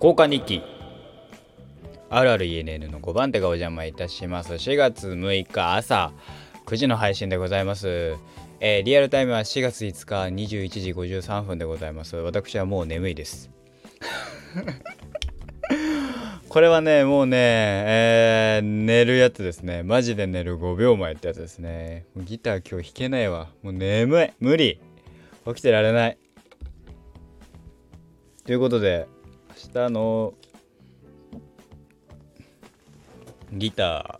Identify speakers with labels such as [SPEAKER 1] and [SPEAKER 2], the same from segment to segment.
[SPEAKER 1] 交換日記。あるある ENN の5番手がお邪魔いたします。4月6日朝9時の配信でございます、えーリアルタイムは4月5日21時53分でございます。私はもう眠いです。これはねもうね、えー寝るやつですね。マジで寝る5秒前ってやつですね。ギター今日弾けないわ。もう眠い。無理。起きてられない。ということで明日のギタ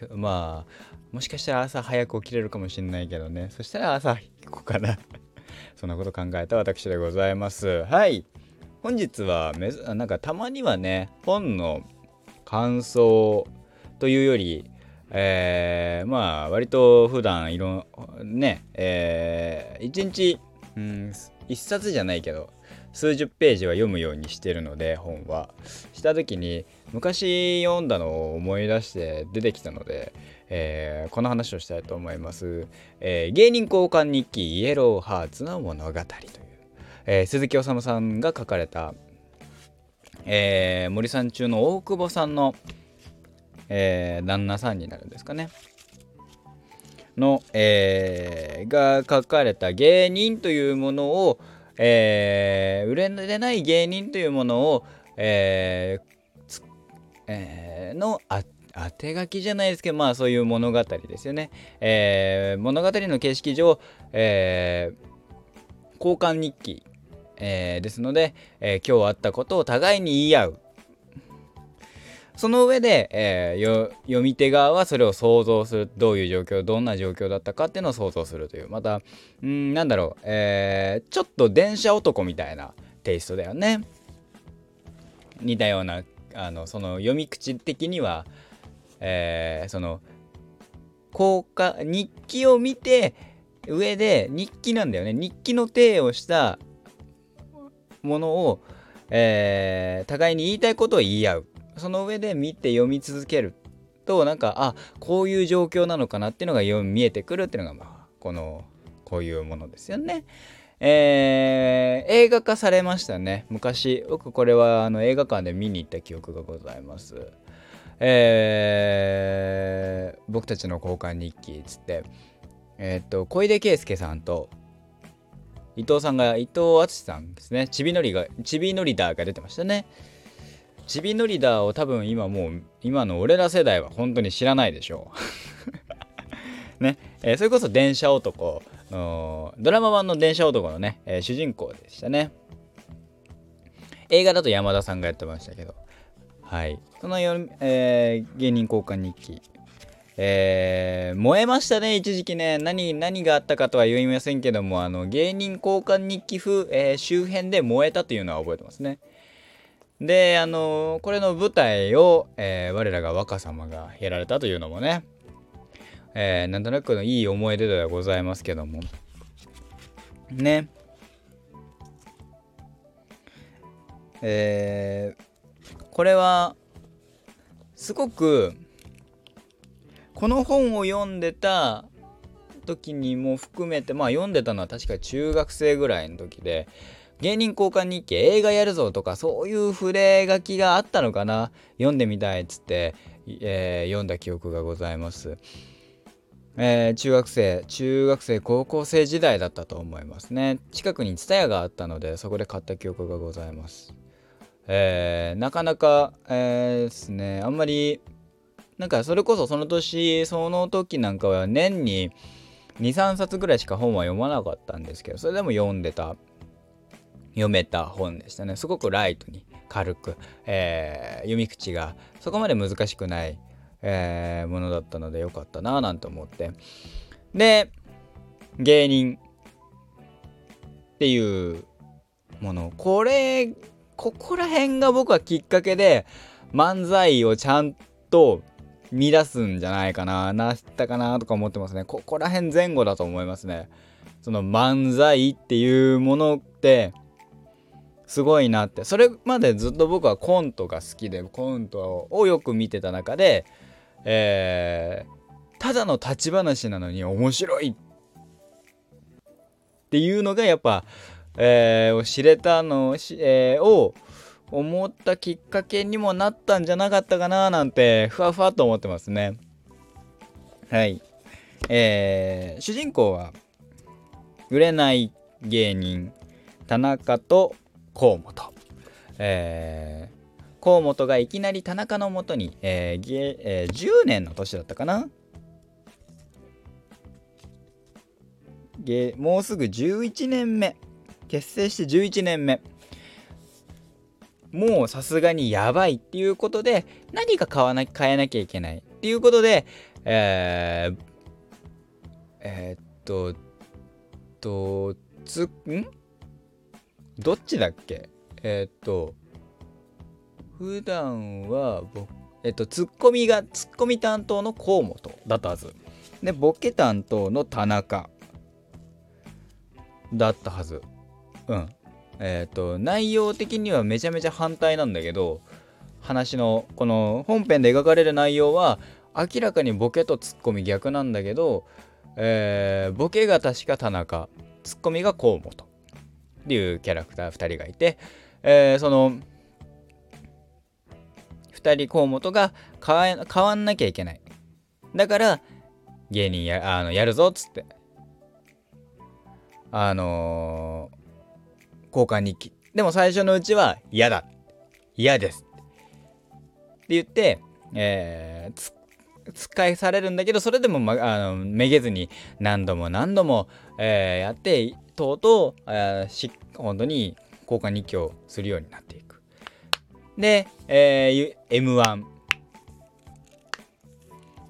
[SPEAKER 1] ー。まあもしかしたら朝早く起きれるかもしれないけどね。そしたら朝弾こうかな。そんなこと考えた私でございます。はい。本日はめずなんかたまにはね本の感想というよりえーまあ割と普段いろんねえー一日うん一冊じゃないけど数十ページは読むようにしてるので本は。した時に昔読んだのを思い出して出てきたので、えーこの話をしたいと思います、えー芸人交換日記イエローハーツの物語という、えー鈴木おさんが書かれた、えー森さん中の大久保さんの、えー旦那さんになるんですかね。の、えーが書かれた芸人というものを、えー売れない芸人というものを、えーえーのあ当て書きじゃないですけどまあそういう物語ですよね。えー物語の形式上、えー交換日記、えーですので、えー今日あったことを互いに言い合う。その上で、えー読み手側はそれを想像するどういう状況どんな状況だったかっていうのを想像するという。またうんなんだろう、えーちょっと電車男みたいなテイストだよね。似たようなあのその読み口的には、えーその効果日記を見て上で日記なんだよね。日記の体をしたものを、えー互いに言いたいことを言い合う。その上で見て読み続けるとなんかあこういう状況なのかなっていうのが見えてくるっていうのがまあこのこういうものですよね。えー映画化されましたね昔僕これはあの映画館で見に行った記憶がございます。えー僕たちの交換日記っつってえーっと小出圭介さんと伊藤さんが伊藤淳さんですねちびのりがちびのりだが出てましたねちびのりだーを多分今もう今の俺ら世代は本当に知らないでしょう。ね、えーそれこそ電車男。ドラマ版の電車男のね、えー主人公でしたね。映画だと山田さんがやってましたけど。はい。そのよ、えー芸人交換日記。えー燃えましたね一時期ね。何何があったかとは言いませんけどもあの芸人交換日記風、えー周辺で燃えたというのは覚えてますね。であのこれの舞台を、えー我らが若様がやられたというのもね、えーなんとなくのいい思い出ではございますけども。ね。えーこれはすごくこの本を読んでた時にも含めてまあ読んでたのは確か中学生ぐらいの時で芸人交換日記映画やるぞとかそういう触れ書きがあったのかな？読んでみたいっつって、えー読んだ記憶がございます。えー中学生中学生高校生時代だったと思いますね。近くに蔦屋があったのでそこで買った記憶がございます。えーなかなか、えーですねあんまりなんかそれこそその年その時なんかは年に23冊ぐらいしか本は読まなかったんですけどそれでも読んでた。読めた本でしたね。すごくライトに軽く、えー読み口がそこまで難しくない、えーものだったのでよかったなぁなんて思って。で芸人っていうもの。これここら辺が僕はきっかけで漫才をちゃんと見出すんじゃないかななったかなとか思ってますね。ここら辺前後だと思いますね。その漫才っていうものってすごいなって。それまでずっと僕はコントが好きでコントをよく見てた中で、えーただの立ち話なのに面白い。っていうのがやっぱ、えー知れたのし、えーを思ったきっかけにもなったんじゃなかったかななんてふわふわと思ってますね。はい。えー、主人公は売れない芸人田中と河本。えー、河本がいきなり田中のもとに、えーえー、10年の年だったかな？もうすぐ11年目。結成して11年目。もうさすがにやばいっていうことで何か買わな変えなきゃいけない。っていうことでえー、えー、っととつん？どっちだっけ？えー、っと普段はえっとツッコミがツッコミ担当の河本だったはず。でボケ担当の田中だったはず。うん。えっ、と内容的にはめちゃめちゃ反対なんだけど話のこの本編で描かれる内容は明らかにボケとツッコミ逆なんだけど、えー、ボケが確か田中ツッコミが河本。っていうキャラクター2人がいて、えー、その2人河本が変わんなきゃいけないだから芸人やあのやるぞっつってあのー、交換日記。でも最初のうちは嫌だ。嫌です。って言って、えー、使いされるんだけど、それでも、ま、あのめげずに何度も何度も、えー、やって、とうとう、えー、し本当に交換日記をするようになっていく。で、えー、M1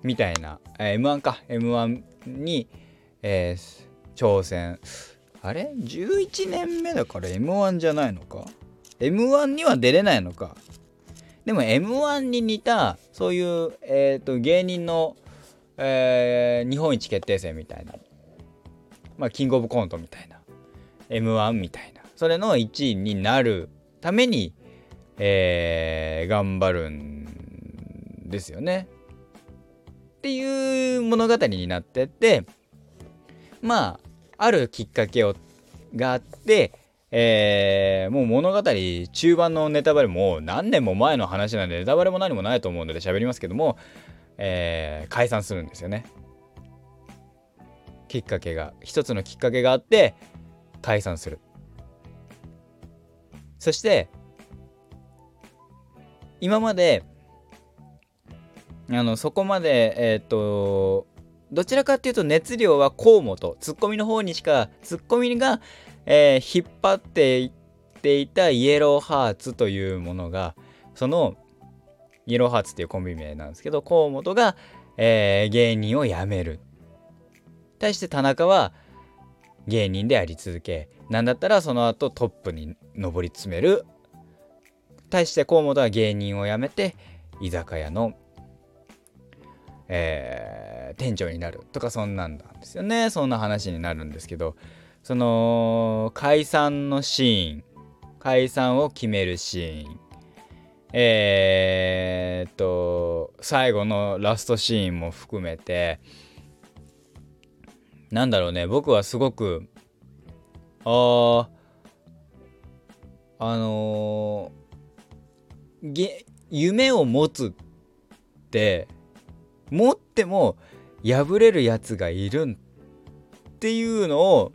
[SPEAKER 1] みたいな、えー、M1 か、M1 に、えー、挑戦。あれ ?11 年目だから M1 じゃないのか ?M1 には出れないのか？でも M1 に似たそういう、えーと、芸人の、えー、日本一決定戦みたいな。まあキングオブコントみたいな。M1 みたいな。それの1位になるために、えー、頑張るんですよね。っていう物語になっててまああるきっかけをがあって、えー、もう物語中盤のネタバレも何年も前の話なんでネタバレも何もないと思うので喋りますけども、えー、解散するんですよね。きっかけが一つのきっかけがあって解散する。そして今まであのそこまでえっ、とどちらかっていうと熱量は河本ツッコミの方にしかツッコミが、えー、引っ張っていっていたイエローハーツというものがそのイエローハーツっていうコンビ名なんですけど河本が、えー、芸人を辞める。対して田中は芸人であり続けなんだったらその後トップに上り詰める。対して河本は芸人を辞めて居酒屋のえー、店長になるとかそんなんなんですよね。そんな話になるんですけど。その解散のシーン解散を決めるシーン。えー、っと最後のラストシーンも含めてなんだろうね僕はすごくああのー、夢を持つって持っても破れるやつがいるっていうのを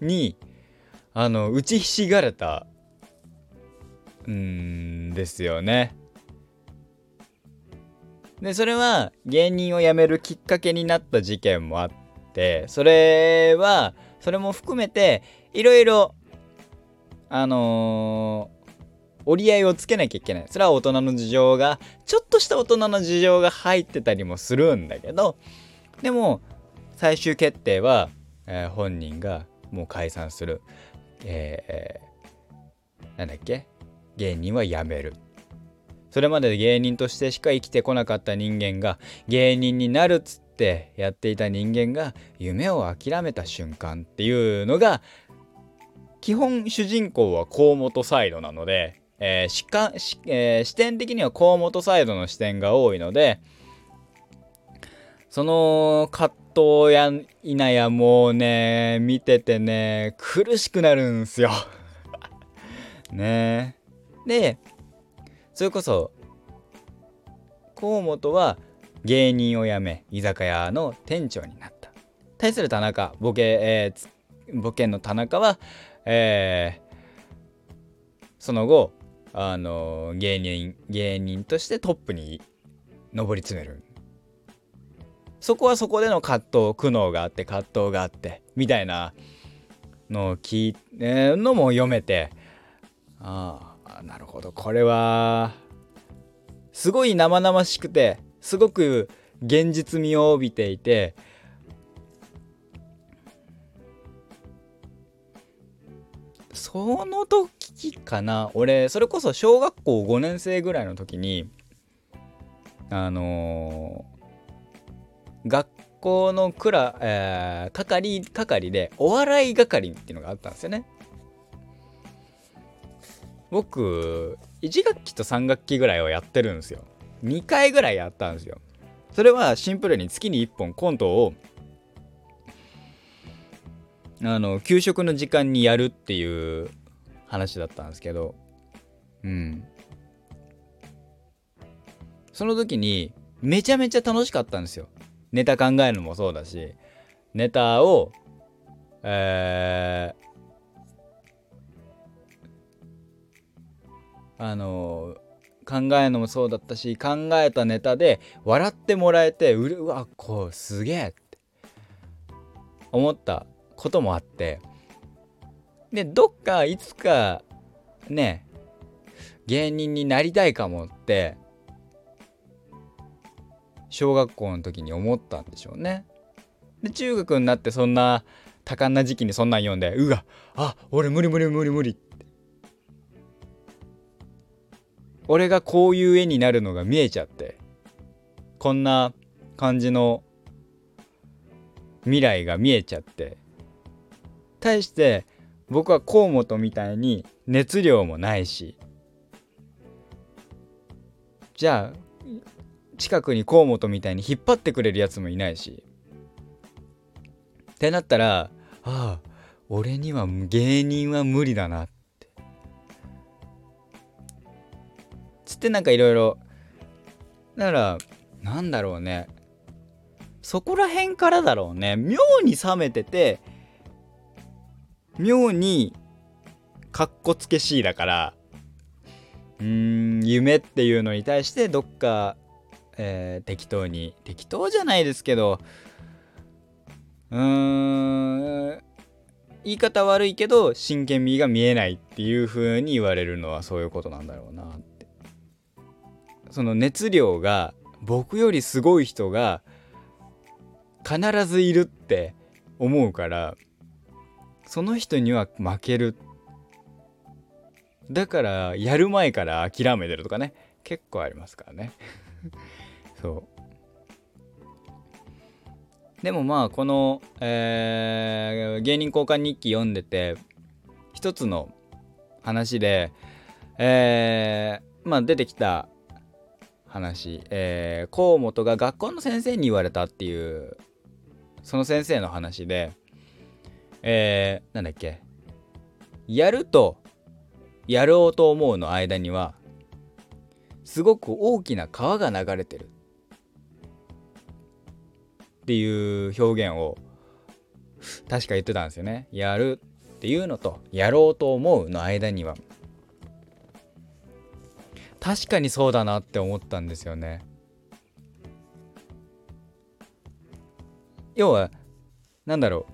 [SPEAKER 1] にあの打ちひしがれたんですよね。でそれは芸人を辞めるきっかけになった事件もあってそれはそれも含めていろいろあの折り合いをつけなきゃいけない。それは大人の事情が、ちょっとした大人の事情が入ってたりもするんだけど、でも、最終決定は、えー、本人がもう解散する。えー、なんだっけ？芸人は辞める。それまで芸人としてしか生きてこなかった人間が芸人になるっつってやっていた人間が夢を諦めた瞬間っていうのが基本主人公は河本サイドなのでえー、視観えー、視点的には河本サイドの視点が多いのでその葛藤やいなやもうね見ててね苦しくなるんすよ。ね。でそれこそ河本は芸人を辞め居酒屋の店長になった。対する田中ボケ、えー、ボケの田中は、えー、その後あの芸人芸人としてトップに上り詰める。そこはそこでの葛藤苦悩があって葛藤があってみたいなのを聞いてのも読めてああなるほど。これはすごい生々しくてすごく現実味を帯びていてその時かな。俺それこそ小学校5年生ぐらいの時にあの、学校のクラ、えー、係係でお笑い係っていうのがあったんですよね。僕1学期と3学期ぐらいはやってるんですよ。2回ぐらいやったんですよ。それはシンプルに月に1本コントをあの給食の時間にやるっていう話だったんですけど。うん。その時にめちゃめちゃ楽しかったんですよ。ネタ考えるのもそうだしネタをえー、あの考えるのもそうだったし考えたネタで笑ってもらえてうわこうすげえって思ったこともあってでどっかいつかね芸人になりたいかもって小学校の時に思ったんでしょうね。で中学になってそんな多感な時期にそんなん読んでうわあ俺無理無理無理無理って俺がこういう絵になるのが見えちゃってこんな感じの未来が見えちゃって対して僕は河本みたいに熱量もないしじゃあ近くに河本みたいに引っ張ってくれるやつもいないし。ってなったらああ俺には芸人は無理だなって。つってなんかいろいろだからなんだろうね。そこら辺からだろうね。妙に冷めてて妙にかっこつけしいだからうーん夢っていうのに対してどっか、えー、適当に適当じゃないですけどうーん言い方悪いけど真剣味が見えないっていう風に言われるのはそういうことなんだろうなって。その熱量が僕よりすごい人が必ずいるって思うからその人には負ける。だからやる前から諦めてるとかね。結構ありますからね。そう。でもまあこの、えー、芸人交換日記読んでて一つの話でえー、まあ出てきた話、えー、河本が学校の先生に言われたっていうその先生の話でえー、なんだっけやるとやろうと思うの間にはすごく大きな川が流れてる。っていう表現を確か言ってたんですよね。やるっていうのとやろうと思うの間には。確かにそうだなって思ったんですよね。要は何だろ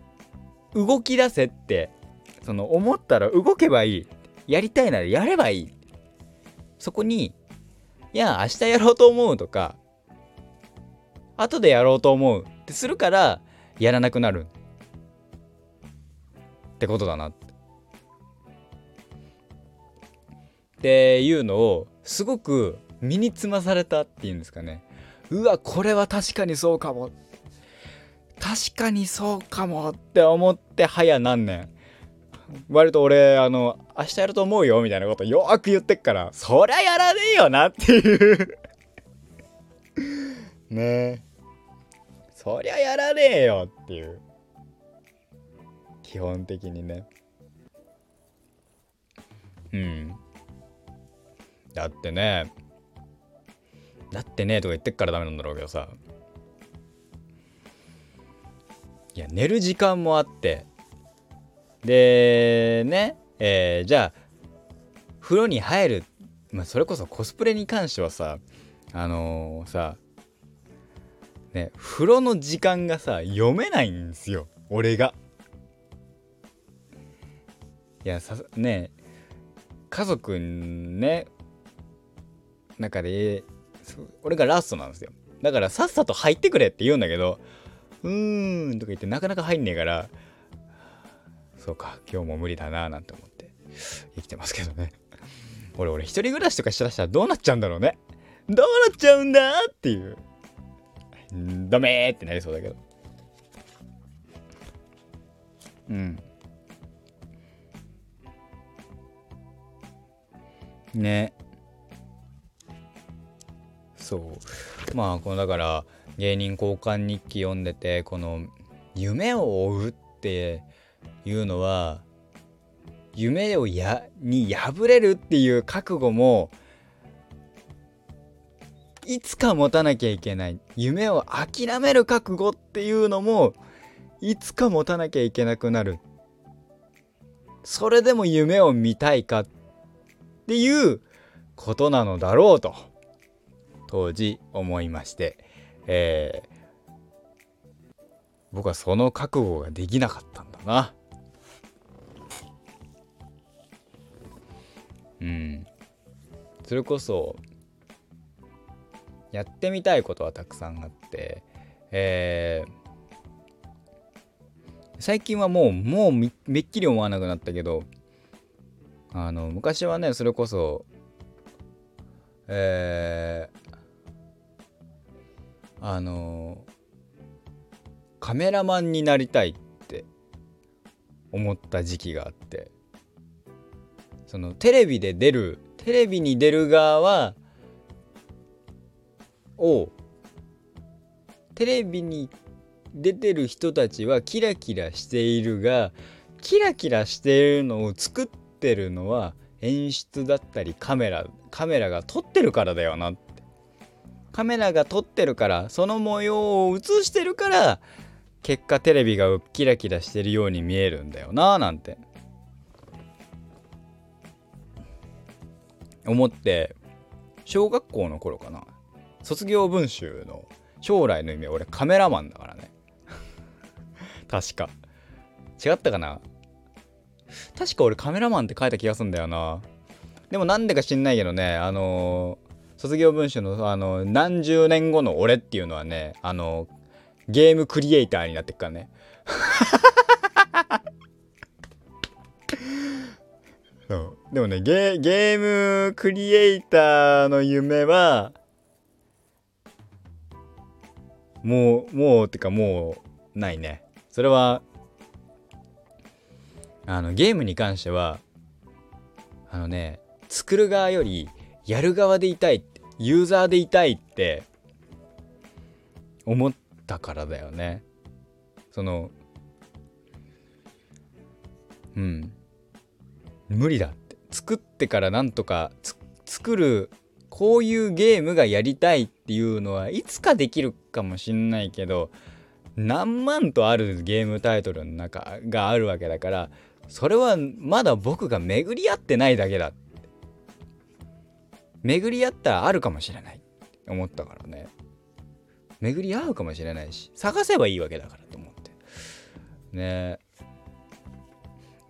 [SPEAKER 1] う。動き出せってその思ったら動けばいい。やりたいならやればいい。そこにいや明日やろうと思うとか後でやろうと思う。ってするからやらなくなる。ってことだなって。いうのをすごく身につまされたっていうんですかね。うわこれは確かにそうかも。確かにそうかもって思って早何年割と俺あの明日やると思うよみたいなことよく言ってっからそりゃやらねえよなっていう。ね。えそりゃやらねえよっていう。基本的にね。うん。だってね。だってねとか言ってっからダメなんだろうけどさ。いや寝る時間もあって。でね。えー、じゃあ風呂に入る、まあ、それこそコスプレに関してはさあのー、さね風呂の時間がさ読めないんですよ俺が。いやさね家族ね中で俺がラストなんですよ。だからさっさと入ってくれって言うんだけどうーんとか言ってなかなか入んねえからそうか今日も無理だななんて思って生きてますけどね。俺俺一人暮らしとかしだしたらどうなっちゃうんだろうね。どうなっちゃうんだっていう。ダメーってなりそうだけど。うん。ね。そう。まあこのだから芸人交換日記読んでてこの夢を追うっていうのは夢をやに破れるっていう覚悟もいつか持たなきゃいけない夢を諦める覚悟っていうのもいつか持たなきゃいけなくなるそれでも夢を見たいかっていうことなのだろうと当時思いまして、えー、僕はその覚悟ができなかったんだな。うん。それこそやってみたいことはたくさんあって、えー、最近はもうもうめっきり思わなくなったけどあの昔はねそれこそえー、あのカメラマンになりたいって思った時期があってそのテレビで出るテレビに出る側はをテレビに出てる人たちはキラキラしているがキラキラしているのを作ってるのは演出だったりカメラカメラが撮ってるからだよなって。カメラが撮ってるからその模様を映してるから結果テレビがキラキラしてるように見えるんだよななんて。思って小学校の頃かな。卒業文集の将来の夢俺カメラマンだからね。確か。違ったかな？確か俺カメラマンって書いた気がするんだよな。でもなんでか知んないけどねあのー、卒業文集のあの何十年後の俺っていうのはねあのゲームクリエイターになってっからね。でもねゲゲームクリエイターの夢はもうもうてかもうないね。それはあのゲームに関してはあのね作る側よりやる側でいたいユーザーでいたいって思ったからだよね。そのうん。無理だって。作ってからなんとか作るこういうゲームがやりたいっていうのはいつかできるかもしんないけど何万とあるゲームタイトルの中があるわけだからそれはまだ僕が巡り合ってないだけだ巡り合ったらあるかもしれない。って思ったからね。巡り合うかもしれないし探せばいいわけだからと思って。ね。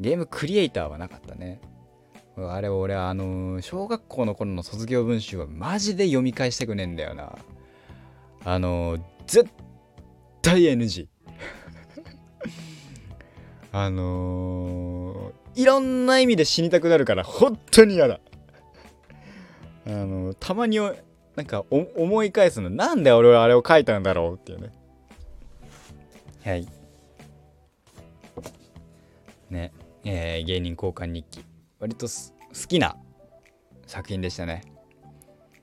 [SPEAKER 1] ゲームクリエイターはなかったね。あれ俺あの小学校の頃の卒業文集はマジで読み返したくねえんだよな。あの絶対 NG あのー、いろんな意味で死にたくなるから本当に嫌だ。あの、たまになんか思い返すのなんで俺はあれを書いたんだろうっていうね。はい。ね。えー、芸人交換日記。割と好きな作品でしたね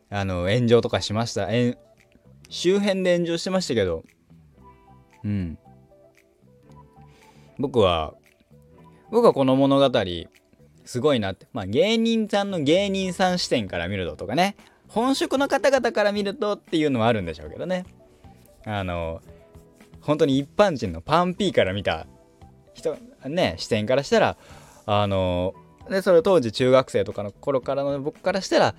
[SPEAKER 1] あの炎上とかしました周辺で炎上してましたけどうん僕は僕はこの物語すごいなって。まあ芸人さんの芸人さん視点から見るととかね。本職の方々から見るとっていうのはあるんでしょうけどね。あの、本当に一般人のパンピーから見た人、ね、視点からしたら、あの、で、それ当時中学生とかの頃からの僕からしたら、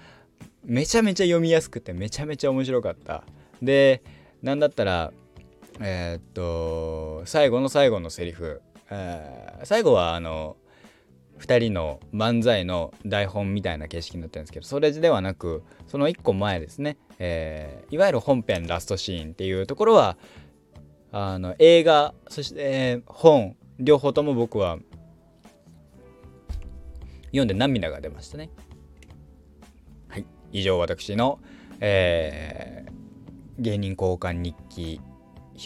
[SPEAKER 1] めちゃめちゃ読みやすくてめちゃめちゃ面白かった。で、なんだったら、えー、っと、最後の最後のセリフ、えー、最後はあの、2人の漫才の台本みたいな形式になってるんですけどそれではなくその1個前ですね、えー、いわゆる本編ラストシーンっていうところはあの映画そして、えー、本両方とも僕は読んで涙が出ましたね。はい。以上私の、えー、芸人交換日記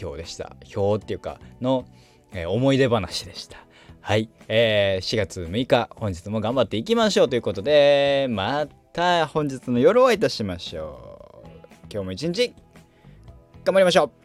[SPEAKER 1] 表でした。表っていうかの、えー、思い出話でした。はい、えー、4月6日本日も頑張っていきましょうということでまた本日の夜お会いいたしましょう。今日も一日頑張りましょう。